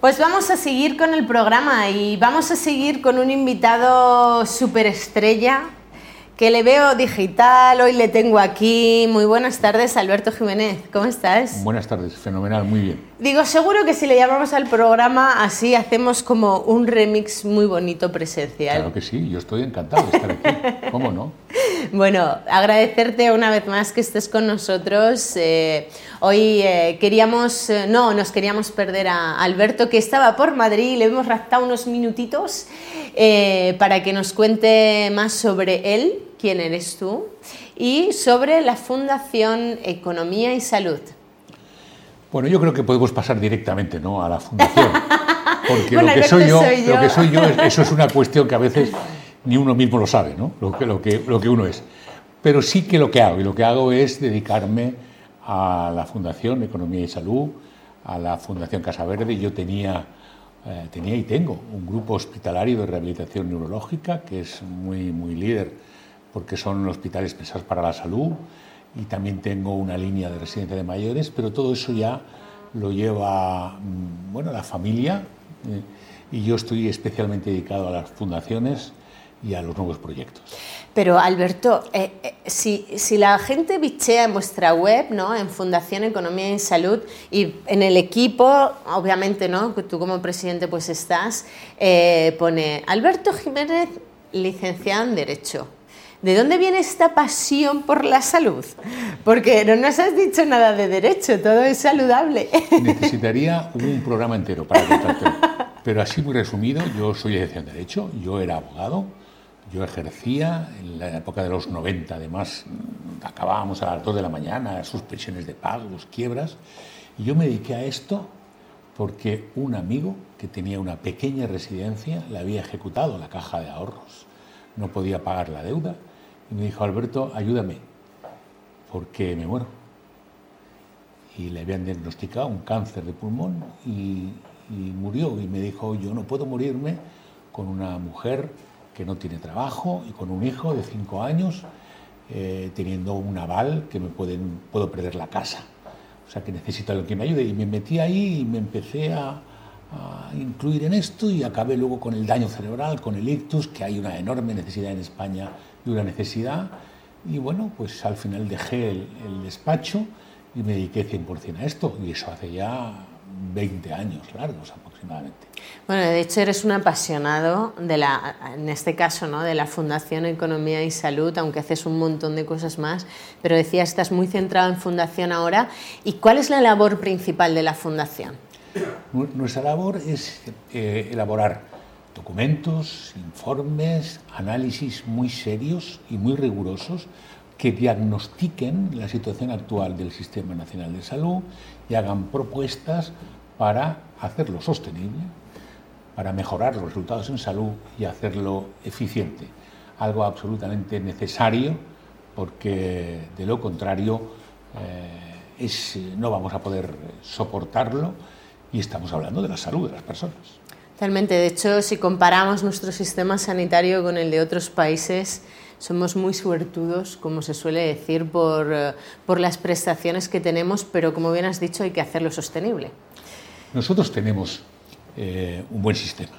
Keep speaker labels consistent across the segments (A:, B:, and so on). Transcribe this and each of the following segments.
A: Pues vamos a seguir con el programa y vamos a seguir con un invitado superestrella que le veo digital, hoy le tengo aquí. Muy buenas tardes, Alberto Jiménez, ¿cómo estás?
B: Buenas tardes, fenomenal, muy bien.
A: Digo, seguro que si le llamamos al programa así, hacemos como un remix muy bonito presencial.
B: Claro que sí, yo estoy encantado de estar aquí, ¿cómo no?
A: Bueno, agradecerte una vez más que estés con nosotros. Eh, hoy eh, queríamos, eh, no, nos queríamos perder a Alberto que estaba por Madrid, le hemos raptado unos minutitos para que nos cuente más sobre él quién eres tú y sobre la Fundación Economía y Salud.
B: Bueno, yo creo que podemos pasar directamente ¿no? a la Fundación, porque lo, que soy yo, lo que soy yo, eso es una cuestión que a veces ni uno mismo lo sabe, ¿no? lo, que, lo, que, lo que uno es. Pero sí que lo que hago, y lo que hago es dedicarme a la Fundación Economía y Salud, a la Fundación Casa Verde. Yo tenía, eh, tenía y tengo un grupo hospitalario de rehabilitación neurológica que es muy, muy líder porque son hospitales pensados para la salud y también tengo una línea de residencia de mayores, pero todo eso ya lo lleva mm, bueno, la familia eh, y yo estoy especialmente dedicado a las fundaciones y a los nuevos proyectos.
A: Pero Alberto, eh, eh, si, si, la gente bichea en vuestra web, ¿no? en Fundación Economía y Salud, y en el equipo, obviamente, ¿no? tú como presidente pues estás, pone Alberto Jiménez, licenciado en Derecho. ¿De dónde viene esta pasión por la salud? Porque no nos has dicho nada de derecho, todo es saludable.
B: Necesitaría un programa entero para contarte. Pero así muy resumido, yo soy licenciado en Derecho, yo era abogado, yo ejercía en la época de los 90, además acabábamos a las 2 de la mañana, suspensiones de pagos, quiebras, y yo me dediqué a esto porque un amigo que tenía una pequeña residencia le había ejecutado la caja de ahorros, no podía pagar la deuda y me dijo, Alberto, ayúdame, porque me muero. Y le habían diagnosticado un cáncer de pulmón y, murió. Y me dijo, yo no puedo morirme con una mujer que no tiene trabajo y con un hijo de cinco años, eh, teniendo un aval que me pueden, puedo perder la casa. O sea que necesito alguien que me ayude. Y me metí ahí y me empecé a, a incluir en esto y acabé luego con el daño cerebral, con el ictus, que hay una enorme necesidad en España de una necesidad. Y bueno, pues al final dejé el, despacho y me dediqué 100% a esto. Y eso hace ya 20 años largos aproximadamente.
A: Bueno, de hecho eres un apasionado de la, en este caso, ¿no? de la Fundación Economía y Salud, aunque haces un montón de cosas más, pero decías, estás muy centrado en Fundación ahora. ¿Y cuál es la labor principal de la Fundación?
B: Nuestra labor es eh, elaborar documentos, informes, análisis muy serios y muy rigurosos que diagnostiquen la situación actual del Sistema Nacional de Salud y hagan propuestas para hacerlo sostenible, para mejorar los resultados en salud y hacerlo eficiente. Algo absolutamente necesario porque de lo contrario eh, no vamos a poder soportarlo y estamos hablando de la salud de las personas.
A: Totalmente. De hecho, si comparamos nuestro sistema sanitario con el de otros países, somos muy suertudos, como se suele decir, por, eh, por las prestaciones que tenemos, pero como bien has dicho, hay que hacerlo sostenible.
B: Nosotros tenemos eh, un buen sistema.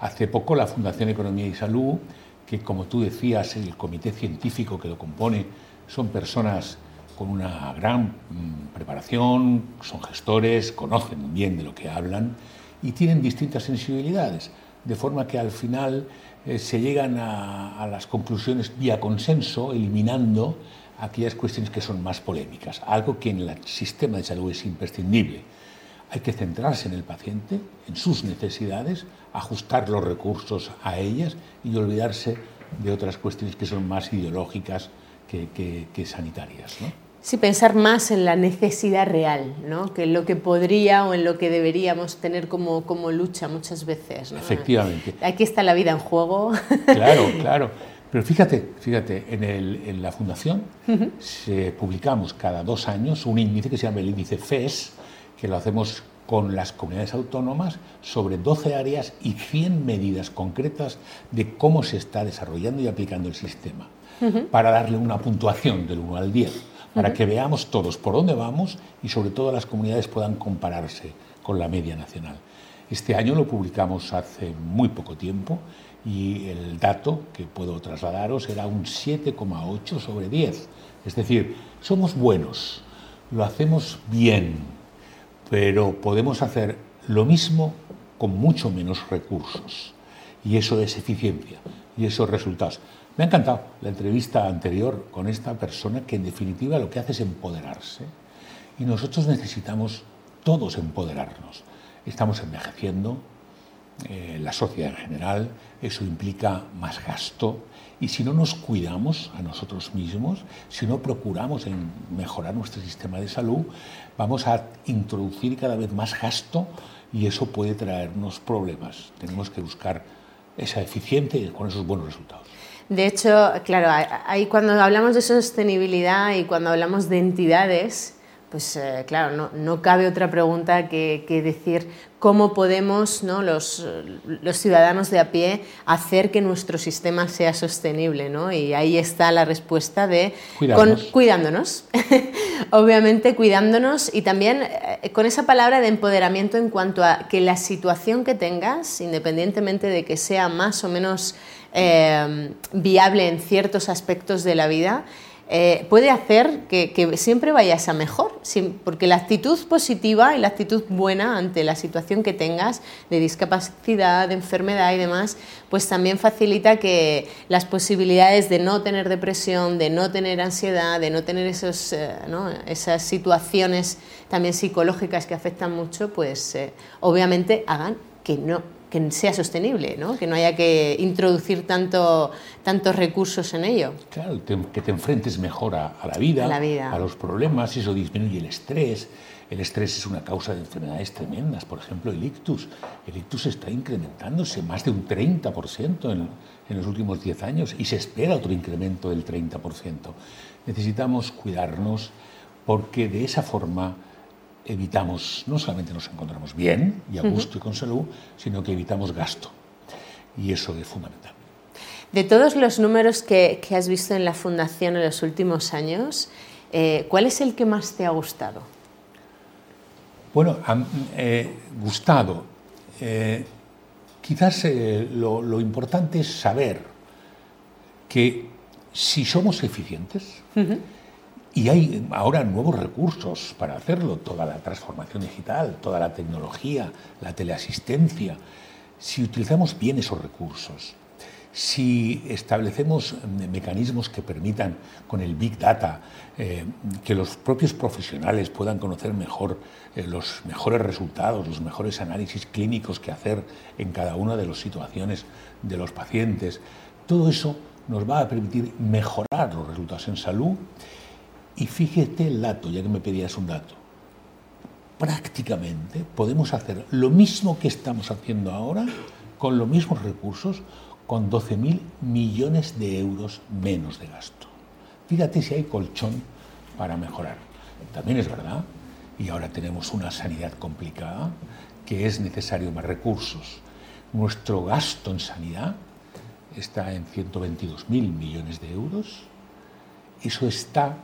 B: Hace poco la Fundación Economía y Salud, que como tú decías, el comité científico que lo compone son personas con una gran mm, preparación, son gestores, conocen bien de lo que hablan y tienen distintas sensibilidades, de forma que al final eh, se llegan a, las conclusiones vía consenso, eliminando aquellas cuestiones que son más polémicas, algo que en el sistema de salud es imprescindible. Hay que centrarse en el paciente, en sus necesidades, ajustar los recursos a ellas y olvidarse de otras cuestiones que son más ideológicas que, sanitarias.
A: Sí, pensar más en la necesidad real, ¿no? que en lo que podría o en lo que deberíamos tener como, como lucha muchas veces.
B: Efectivamente.
A: Aquí está la vida en juego.
B: Claro, claro. Pero fíjate, fíjate, en, el, en la Fundación se, publicamos cada dos años un índice que se llama el índice FES, que lo hacemos con las comunidades autónomas sobre 12 áreas y 100 medidas concretas de cómo se está desarrollando y aplicando el sistema para darle una puntuación del 1 al 10, para que veamos todos por dónde vamos y sobre todo las comunidades puedan compararse con la media nacional. Este año lo publicamos hace muy poco tiempo y el dato que puedo trasladaros era un 7,8 sobre 10. Es decir, somos buenos, lo hacemos bien, pero podemos hacer lo mismo con mucho menos recursos. Y eso es eficiencia y esos resultados. Me ha encantado la entrevista anterior con esta persona que en definitiva lo que hace es empoderarse. Y nosotros necesitamos todos empoderarnos. Estamos envejeciendo, eh, la sociedad en general, eso implica más gasto. Y si no nos cuidamos a nosotros mismos, si no procuramos en mejorar nuestro sistema de salud, vamos a introducir cada vez más gasto y eso puede traernos problemas. Tenemos que buscar esa eficiencia con esos buenos resultados.
A: De hecho, claro, ahí cuando hablamos de sostenibilidad y cuando hablamos de entidades, pues eh, claro, no, no, cabe otra pregunta que, que decir cómo podemos ¿no? los, los, ciudadanos de a pie hacer que nuestro sistema sea sostenible. ¿no? Y ahí está la respuesta de cuidándonos. Obviamente cuidándonos y también eh, con esa palabra de empoderamiento en cuanto a que la situación que tengas, independientemente de que sea más o menos eh, viable en ciertos aspectos de la vida, eh, puede hacer que, siempre vayas a mejor, porque la actitud positiva y la actitud buena ante la situación que tengas de discapacidad, de enfermedad y demás, pues también facilita que las posibilidades de no tener depresión, de no tener ansiedad, de no tener esos, eh, esas situaciones también psicológicas que afectan mucho, pues obviamente hagan que no que sea sostenible, ¿no? que no haya que introducir tanto, tantos recursos en ello.
B: Claro, que te enfrentes mejor a, la vida, a, los problemas, eso disminuye el estrés. El estrés es una causa de enfermedades tremendas, por ejemplo, el ictus. El ictus está incrementándose más de un 30% en, en los últimos 10 años y se espera otro incremento del 30%. Necesitamos cuidarnos porque de esa forma evitamos, no solamente nos encontramos bien y a gusto y con salud, sino que evitamos gasto. Y eso es fundamental.
A: De todos los números que, has visto en la Fundación en los últimos años, eh, ¿cuál es el que más te ha gustado?
B: Bueno, eh, gustado. Eh, quizás lo, lo, importante es saber que si somos eficientes, y hay ahora nuevos recursos para hacerlo, toda la transformación digital, toda la tecnología, la teleasistencia. Si utilizamos bien esos recursos, si establecemos mm, mecanismos que permitan con el Big Data eh, que los propios profesionales puedan conocer mejor eh, los mejores resultados, los mejores análisis clínicos que hacer en cada una de las situaciones de los pacientes, todo eso nos va a permitir mejorar los resultados en salud y fíjate el dato, ya que me pedías un dato. Prácticamente podemos hacer lo mismo que estamos haciendo ahora, con los mismos recursos, con 12.000 millones de euros menos de gasto. Fíjate si hay colchón para mejorar. También es verdad, y ahora tenemos una sanidad complicada, que es necesario más recursos. Nuestro gasto en sanidad está en 122.000 millones de euros. Eso está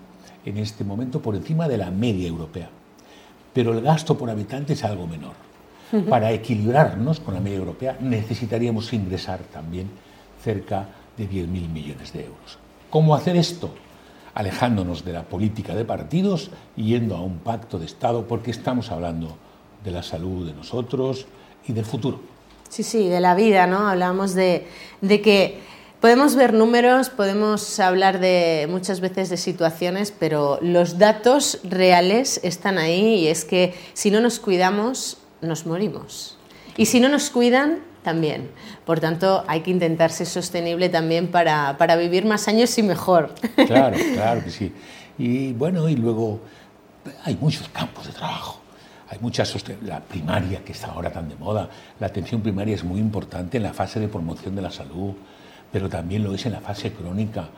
B: en este momento por encima de la media europea. Pero el gasto por habitante es algo menor. Para equilibrarnos con la media europea necesitaríamos ingresar también cerca de 10.000 millones de euros. ¿Cómo hacer esto? Alejándonos de la política de partidos y yendo a un pacto de Estado porque estamos hablando de la salud de nosotros y del futuro.
A: Sí, sí, de la vida, ¿no? Hablamos de, de que Podemos ver números, podemos hablar de muchas veces de situaciones, pero los datos reales están ahí y es que si no nos cuidamos, nos morimos. Y si no nos cuidan, también. Por tanto, hay que intentar ser sostenible también para, para vivir más años y mejor.
B: Claro, claro que sí. Y bueno, y luego hay muchos campos de trabajo. Hay muchas, la primaria que está ahora tan de moda, la atención primaria es muy importante en la fase de promoción de la salud, pero también lo es en la fase crónica.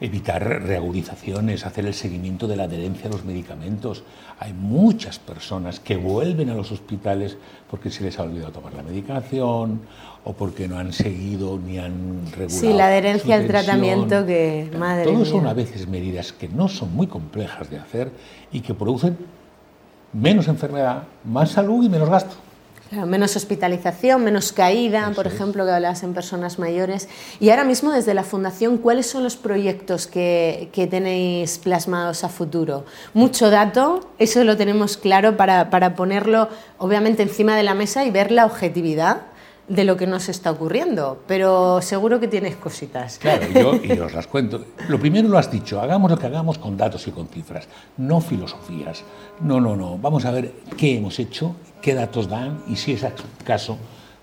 B: Evitar reagudizaciones, hacer el seguimiento de la adherencia a los medicamentos. Hay muchas personas que vuelven a los hospitales porque se les ha olvidado tomar la medicación o porque no han seguido ni han regulado.
A: Sí, la adherencia al tratamiento que, madre
B: Todo son a veces medidas que no son muy complejas de hacer y que producen menos enfermedad, más salud y menos gasto.
A: Menos hospitalización, menos caída, por ejemplo, que hablas en personas mayores. Y ahora mismo, desde la Fundación, ¿cuáles son los proyectos que, que tenéis plasmados a futuro? Mucho dato, eso lo tenemos claro para, para ponerlo, obviamente, encima de la mesa y ver la objetividad de lo que nos está ocurriendo, pero seguro que tienes cositas.
B: Claro, yo, y os las cuento. Lo primero lo has dicho, hagamos lo que hagamos con datos y con cifras, no filosofías. No, no, no. Vamos a ver qué hemos hecho, qué datos dan y si es caso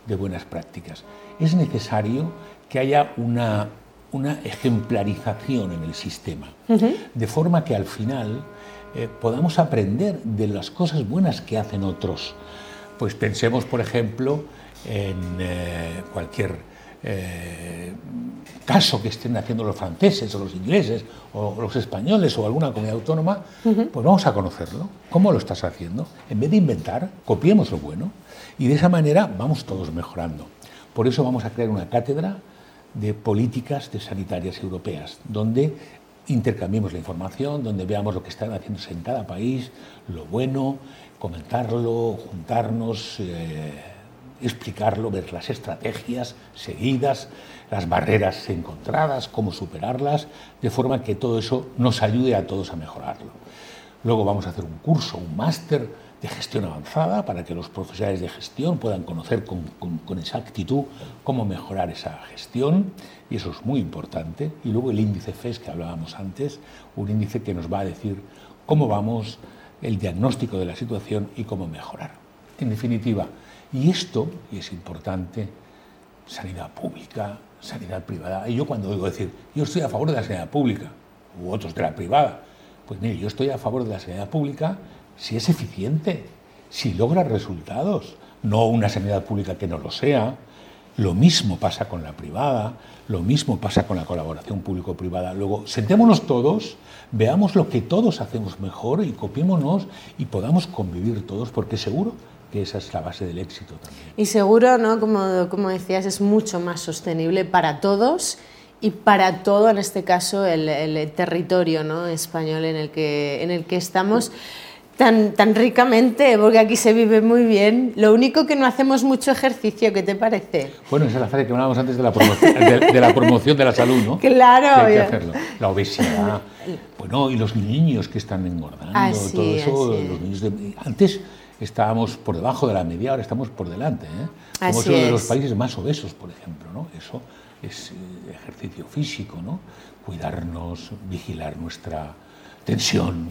B: de buenas prácticas. Es necesario que haya una, una ejemplarización en el sistema, de forma que al final eh, podamos aprender de las cosas buenas que hacen otros. Pues pensemos, por ejemplo, en eh, cualquier eh, caso que estén haciendo los franceses o los ingleses o los españoles o alguna comunidad autónoma, pues vamos a conocerlo. ¿Cómo lo estás haciendo? En vez de inventar, copiemos lo bueno y de esa manera vamos todos mejorando. Por eso vamos a crear una cátedra de políticas de sanitarias europeas, donde intercambiemos la información, donde veamos lo que están haciéndose en cada país, lo bueno, comentarlo, juntarnos. Eh, explicarlo, ver las estrategias seguidas, las barreras encontradas, cómo superarlas, de forma que todo eso nos ayude a todos a mejorarlo. Luego vamos a hacer un curso, un máster de gestión avanzada para que los profesionales de gestión puedan conocer con, con, exactitud cómo mejorar esa gestión y eso es muy importante. Y luego el índice FES que hablábamos antes, un índice que nos va a decir cómo vamos, el diagnóstico de la situación y cómo mejorar. En definitiva, y esto, y es importante, sanidad pública, sanidad privada. Y yo cuando oigo decir, yo estoy a favor de la sanidad pública, u otros de la privada, pues mire, yo estoy a favor de la sanidad pública si es eficiente, si logra resultados, no una sanidad pública que no lo sea. Lo mismo pasa con la privada, lo mismo pasa con la colaboración público-privada. Luego, sentémonos todos, veamos lo que todos hacemos mejor y copiémonos y podamos convivir todos, porque seguro que esa es la base del éxito también.
A: Y seguro, ¿no? como, como decías, es mucho más sostenible para todos y para todo, en este caso, el, el territorio ¿no? español en el que, en el que estamos. Tan, tan ricamente, porque aquí se vive muy bien. Lo único que no hacemos mucho ejercicio, ¿qué te parece?
B: Bueno, esa es la fase que hablábamos antes de la, promoción, de, la promoción de la salud, ¿no?
A: Claro.
B: hay que hacerlo. La obesidad, bueno, y los niños que están engordando, todo eso. Los niños de, antes estábamos por debajo de la media, ahora estamos por delante. ¿eh? Somos uno de los países más obesos, por ejemplo. ¿no? Eso es eh, ejercicio físico, ¿no? cuidarnos, vigilar nuestra tensión,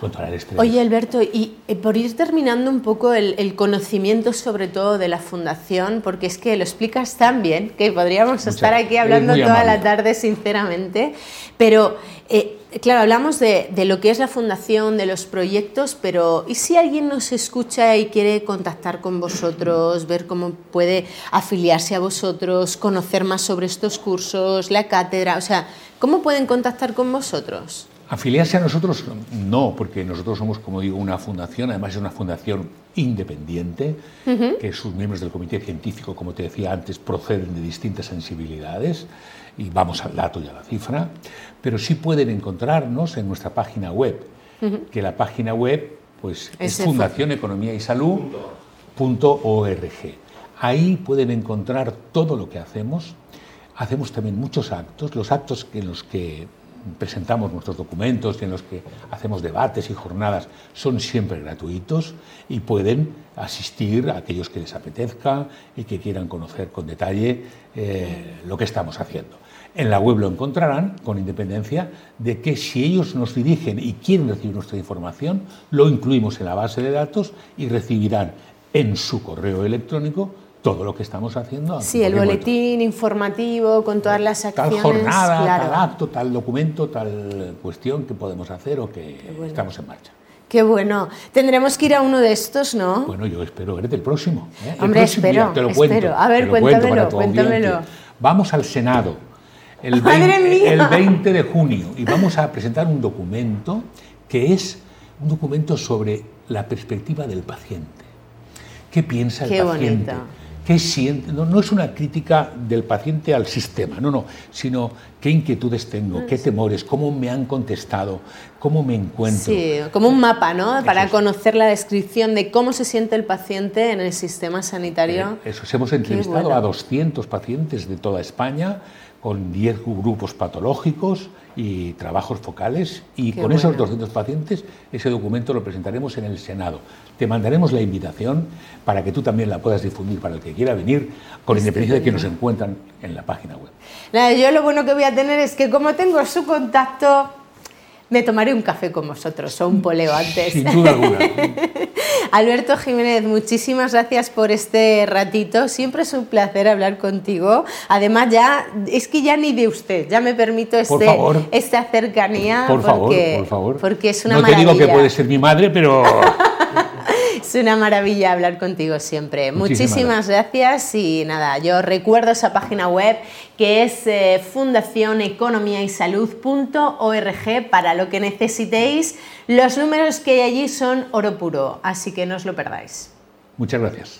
B: controlar el estrés.
A: Oye, Alberto, y eh, por ir terminando un poco el, conocimiento sobre todo de la Fundación, porque es que lo explicas tan bien que podríamos estar aquí hablando toda la tarde, sinceramente, pero... Eh, Claro, hablamos de, lo que es la fundación, de los proyectos, pero ¿y si alguien nos escucha y quiere contactar con vosotros, ver cómo puede afiliarse a vosotros, conocer más sobre estos cursos, la cátedra? O sea, ¿cómo pueden contactar con vosotros?
B: Afiliarse a nosotros no, porque nosotros somos, como digo, una fundación, además es una fundación independiente, que sus miembros del comité científico, como te decía antes, proceden de distintas sensibilidades y vamos al dato y a la cifra, pero sí pueden encontrarnos en nuestra página web, que la página web pues, es Fundación Economía y Salud.org. Ahí pueden encontrar todo lo que hacemos. Hacemos también muchos actos, los actos en los que presentamos nuestros documentos y en los que hacemos debates y jornadas son siempre gratuitos y pueden asistir a aquellos que les apetezca y que quieran conocer con detalle eh, lo que estamos haciendo. En la web lo encontrarán con independencia de que si ellos nos dirigen y quieren recibir nuestra información, lo incluimos en la base de datos y recibirán en su correo electrónico todo lo que estamos haciendo.
A: Sí, el boletín informativo con todas las acciones.
B: Tal jornada, tal acto, tal documento, tal cuestión que podemos hacer o que estamos en marcha.
A: Qué bueno. Tendremos que ir a uno de estos, ¿no?
B: Bueno, yo espero verte el próximo.
A: ¿eh? Hombre, espero. te lo cuento. A ver, cuéntamelo, cuéntamelo.
B: Vamos al Senado el 20, el 20 de junio y vamos a presentar un documento que es un documento sobre la perspectiva del paciente. ¿Qué piensa el paciente? Qué siente, no, no, es una crítica del paciente al sistema, no, no, sino qué inquietudes tengo, qué temores, cómo me han contestado, cómo me encuentro.
A: Sí, como un mapa, ¿no? Para conocer la descripción de cómo se siente el paciente en el sistema sanitario.
B: Eh, eso, hemos entrevistado a 200 pacientes de toda España con 10 grupos patológicos y trabajos focales y con esos 200 pacientes ese documento lo presentaremos en el Senado. Te mandaremos la invitación para que tú también la puedas difundir para el que quiera venir, con independencia de que nos encuentran en la página web.
A: Nada, yo lo bueno que voy a tener es que como tengo su contacto, me tomaré un café con vosotros o un poleo antes.
B: Sin duda alguna.
A: Alberto Jiménez, muchísimas gracias por este ratito. Siempre es un placer hablar contigo. Además, ya es que ya ni de usted, ya me permito este, esta cercanía.
B: Por favor, por favor.
A: Porque es una
B: no
A: maravilla.
B: No te digo que puede ser mi madre, pero
A: es una maravilla hablar contigo siempre. Muchísimas, gracias. y nada, yo recuerdo esa página web que es eh, fundacioneconomiaysalud.org para lo que necesitéis. Los números que hay allí son oro puro, así que no os lo perdáis.
B: Muchas gracias.